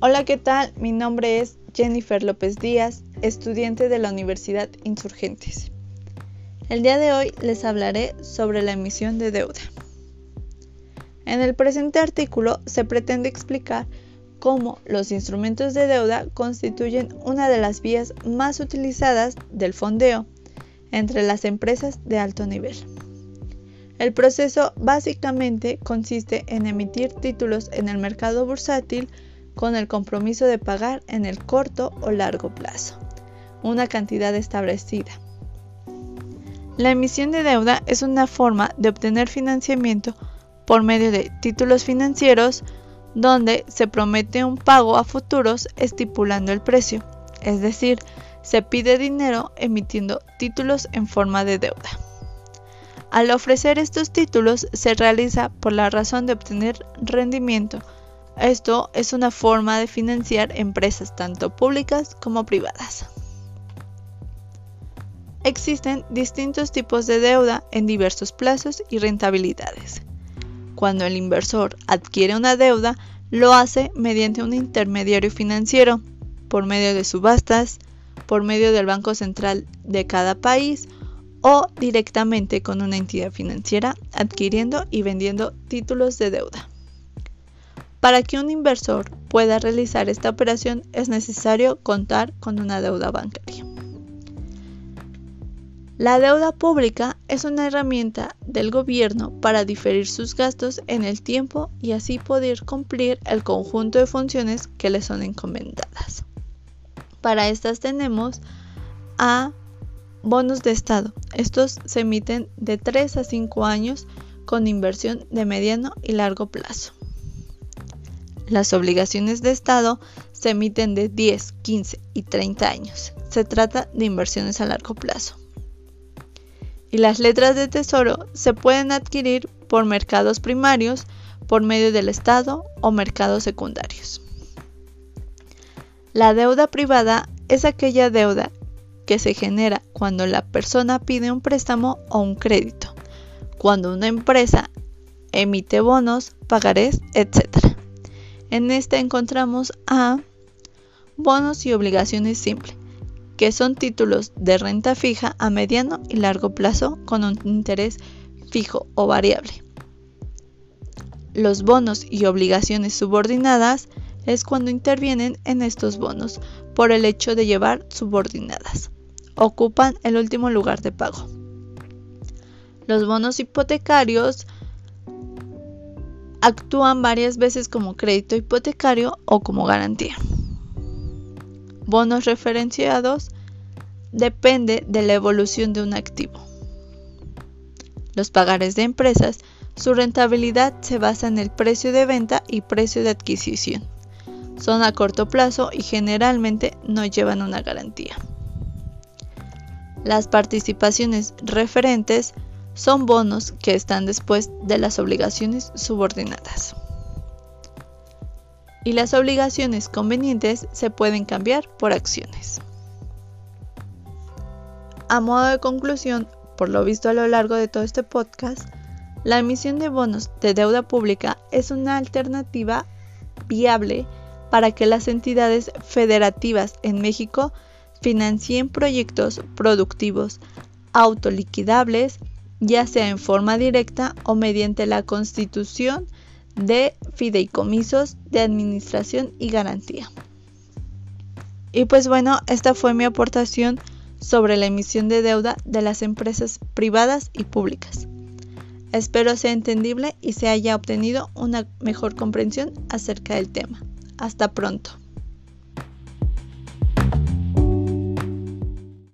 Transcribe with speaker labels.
Speaker 1: Hola, ¿qué tal? Mi nombre es Jennifer López Díaz, estudiante de la Universidad Insurgentes. El día de hoy les hablaré sobre la emisión de deuda. En el presente artículo se pretende explicar cómo los instrumentos de deuda constituyen una de las vías más utilizadas del fondeo entre las empresas de alto nivel. El proceso básicamente consiste en emitir títulos en el mercado bursátil con el compromiso de pagar en el corto o largo plazo una cantidad establecida. La emisión de deuda es una forma de obtener financiamiento por medio de títulos financieros donde se promete un pago a futuros estipulando el precio, es decir, se pide dinero emitiendo títulos en forma de deuda. Al ofrecer estos títulos se realiza por la razón de obtener rendimiento. Esto es una forma de financiar empresas tanto públicas como privadas. Existen distintos tipos de deuda en diversos plazos y rentabilidades. Cuando el inversor adquiere una deuda, lo hace mediante un intermediario financiero, por medio de subastas, por medio del Banco Central de cada país o directamente con una entidad financiera adquiriendo y vendiendo títulos de deuda. Para que un inversor pueda realizar esta operación es necesario contar con una deuda bancaria. La deuda pública es una herramienta del gobierno para diferir sus gastos en el tiempo y así poder cumplir el conjunto de funciones que le son encomendadas. Para estas tenemos a Bonos de Estado. Estos se emiten de 3 a 5 años con inversión de mediano y largo plazo. Las obligaciones de Estado se emiten de 10, 15 y 30 años. Se trata de inversiones a largo plazo. Y las letras de tesoro se pueden adquirir por mercados primarios, por medio del Estado o mercados secundarios. La deuda privada es aquella deuda que se genera cuando la persona pide un préstamo o un crédito, cuando una empresa emite bonos, pagarés, etc. En esta encontramos a bonos y obligaciones simples, que son títulos de renta fija a mediano y largo plazo con un interés fijo o variable. Los bonos y obligaciones subordinadas es cuando intervienen en estos bonos por el hecho de llevar subordinadas ocupan el último lugar de pago. Los bonos hipotecarios actúan varias veces como crédito hipotecario o como garantía. Bonos referenciados depende de la evolución de un activo. Los pagares de empresas, su rentabilidad se basa en el precio de venta y precio de adquisición. Son a corto plazo y generalmente no llevan una garantía. Las participaciones referentes son bonos que están después de las obligaciones subordinadas. Y las obligaciones convenientes se pueden cambiar por acciones. A modo de conclusión, por lo visto a lo largo de todo este podcast, la emisión de bonos de deuda pública es una alternativa viable para que las entidades federativas en México financien proyectos productivos autoliquidables, ya sea en forma directa o mediante la constitución de fideicomisos de administración y garantía. Y pues bueno, esta fue mi aportación sobre la emisión de deuda de las empresas privadas y públicas. Espero sea entendible y se haya obtenido una mejor comprensión acerca del tema. Hasta pronto.